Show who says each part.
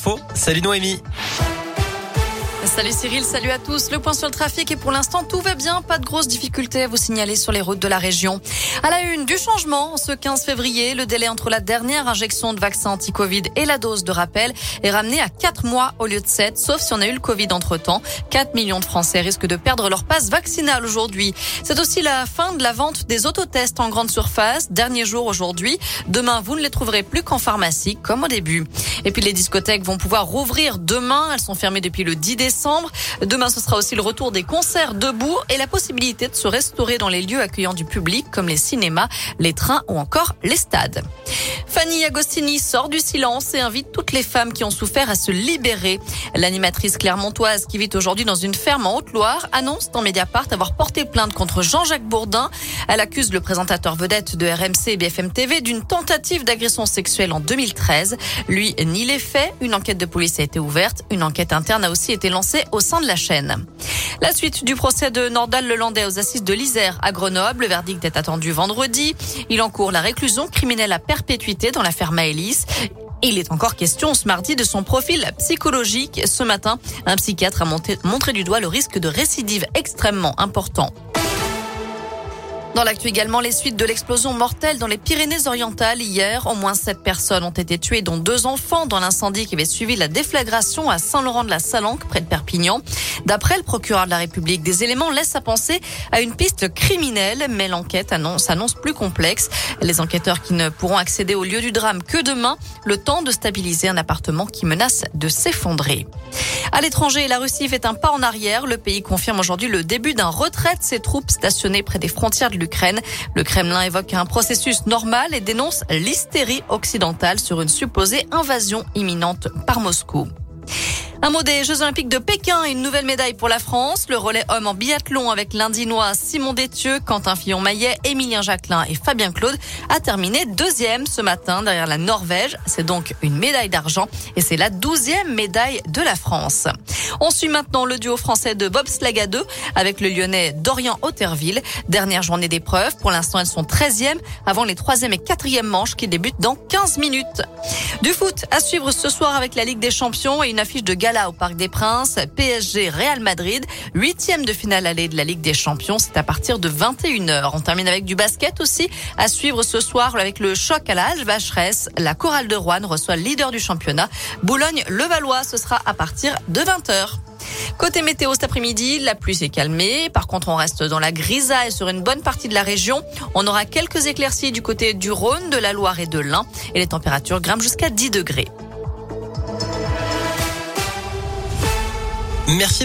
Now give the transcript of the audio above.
Speaker 1: Faux. Salut Noémie.
Speaker 2: Salut Cyril, salut à tous. Le point sur le trafic et pour l'instant tout va bien, pas de grosses difficultés à vous signaler sur les routes de la région. À la une du changement, ce 15 février, le délai entre la dernière injection de vaccin anti-Covid et la dose de rappel est ramené à 4 mois au lieu de 7, sauf si on a eu le Covid entre-temps. 4 millions de Français risquent de perdre leur passe vaccinale aujourd'hui. C'est aussi la fin de la vente des autotests en grande surface, dernier jour aujourd'hui. Demain, vous ne les trouverez plus qu'en pharmacie, comme au début. Et puis les discothèques vont pouvoir rouvrir demain, elles sont fermées depuis le 10 décembre. Demain, ce sera aussi le retour des concerts debout et la possibilité de se restaurer dans les lieux accueillants du public comme les cinémas, les trains ou encore les stades. Fanny Agostini sort du silence et invite toutes les femmes qui ont souffert à se libérer. L'animatrice clermontoise qui vit aujourd'hui dans une ferme en Haute-Loire annonce dans Mediapart avoir porté plainte contre Jean-Jacques Bourdin. Elle accuse le présentateur vedette de RMC et BFM TV d'une tentative d'agression sexuelle en 2013. Lui nie les faits. Une enquête de police a été ouverte. Une enquête interne a aussi été lancée au sein de la chaîne. La suite du procès de Nordal Lelandais aux assises de l'Isère à Grenoble. Le verdict est attendu vendredi. Il encourt la réclusion criminelle à perpétuité dans l'affaire Maëlys. Il est encore question ce mardi de son profil psychologique. Ce matin, un psychiatre a montré du doigt le risque de récidive extrêmement important. Dans l'actu également, les suites de l'explosion mortelle dans les Pyrénées-Orientales hier. Au moins sept personnes ont été tuées, dont deux enfants dans l'incendie qui avait suivi la déflagration à Saint-Laurent-de-la-Salanque, près de Perpignan. D'après le procureur de la République, des éléments laissent à penser à une piste criminelle, mais l'enquête s'annonce plus complexe. Les enquêteurs qui ne pourront accéder au lieu du drame que demain, le temps de stabiliser un appartement qui menace de s'effondrer. À l'étranger, la Russie fait un pas en arrière. Le pays confirme aujourd'hui le début d'un retrait de ses troupes stationnées près des frontières de. Le Kremlin évoque un processus normal et dénonce l'hystérie occidentale sur une supposée invasion imminente par Moscou. Un mot des Jeux Olympiques de Pékin une nouvelle médaille pour la France. Le relais homme en biathlon avec l'Indinois Simon Détieux, Quentin Fillon-Maillet, Émilien Jacquelin et Fabien Claude a terminé deuxième ce matin derrière la Norvège. C'est donc une médaille d'argent et c'est la douzième médaille de la France. On suit maintenant le duo français de bobsleigh à deux avec le lyonnais Dorian Otterville. Dernière journée d'épreuve. Pour l'instant, elles sont 13e avant les troisième et quatrième manches qui débutent dans 15 minutes. Du foot à suivre ce soir avec la Ligue des Champions et une affiche de au Parc des Princes. PSG Real Madrid, huitième de finale allée de la Ligue des Champions. C'est à partir de 21h. On termine avec du basket aussi à suivre ce soir avec le choc à la Vacheresse. La chorale de Rouen reçoit le leader du championnat. Boulogne-Levallois, ce sera à partir de 20h. Côté météo cet après-midi, la pluie s'est calmée. Par contre, on reste dans la grisaille sur une bonne partie de la région. On aura quelques éclaircies du côté du Rhône, de la Loire et de l'Ain. Et les températures grimpent jusqu'à 10 degrés.
Speaker 1: Merci.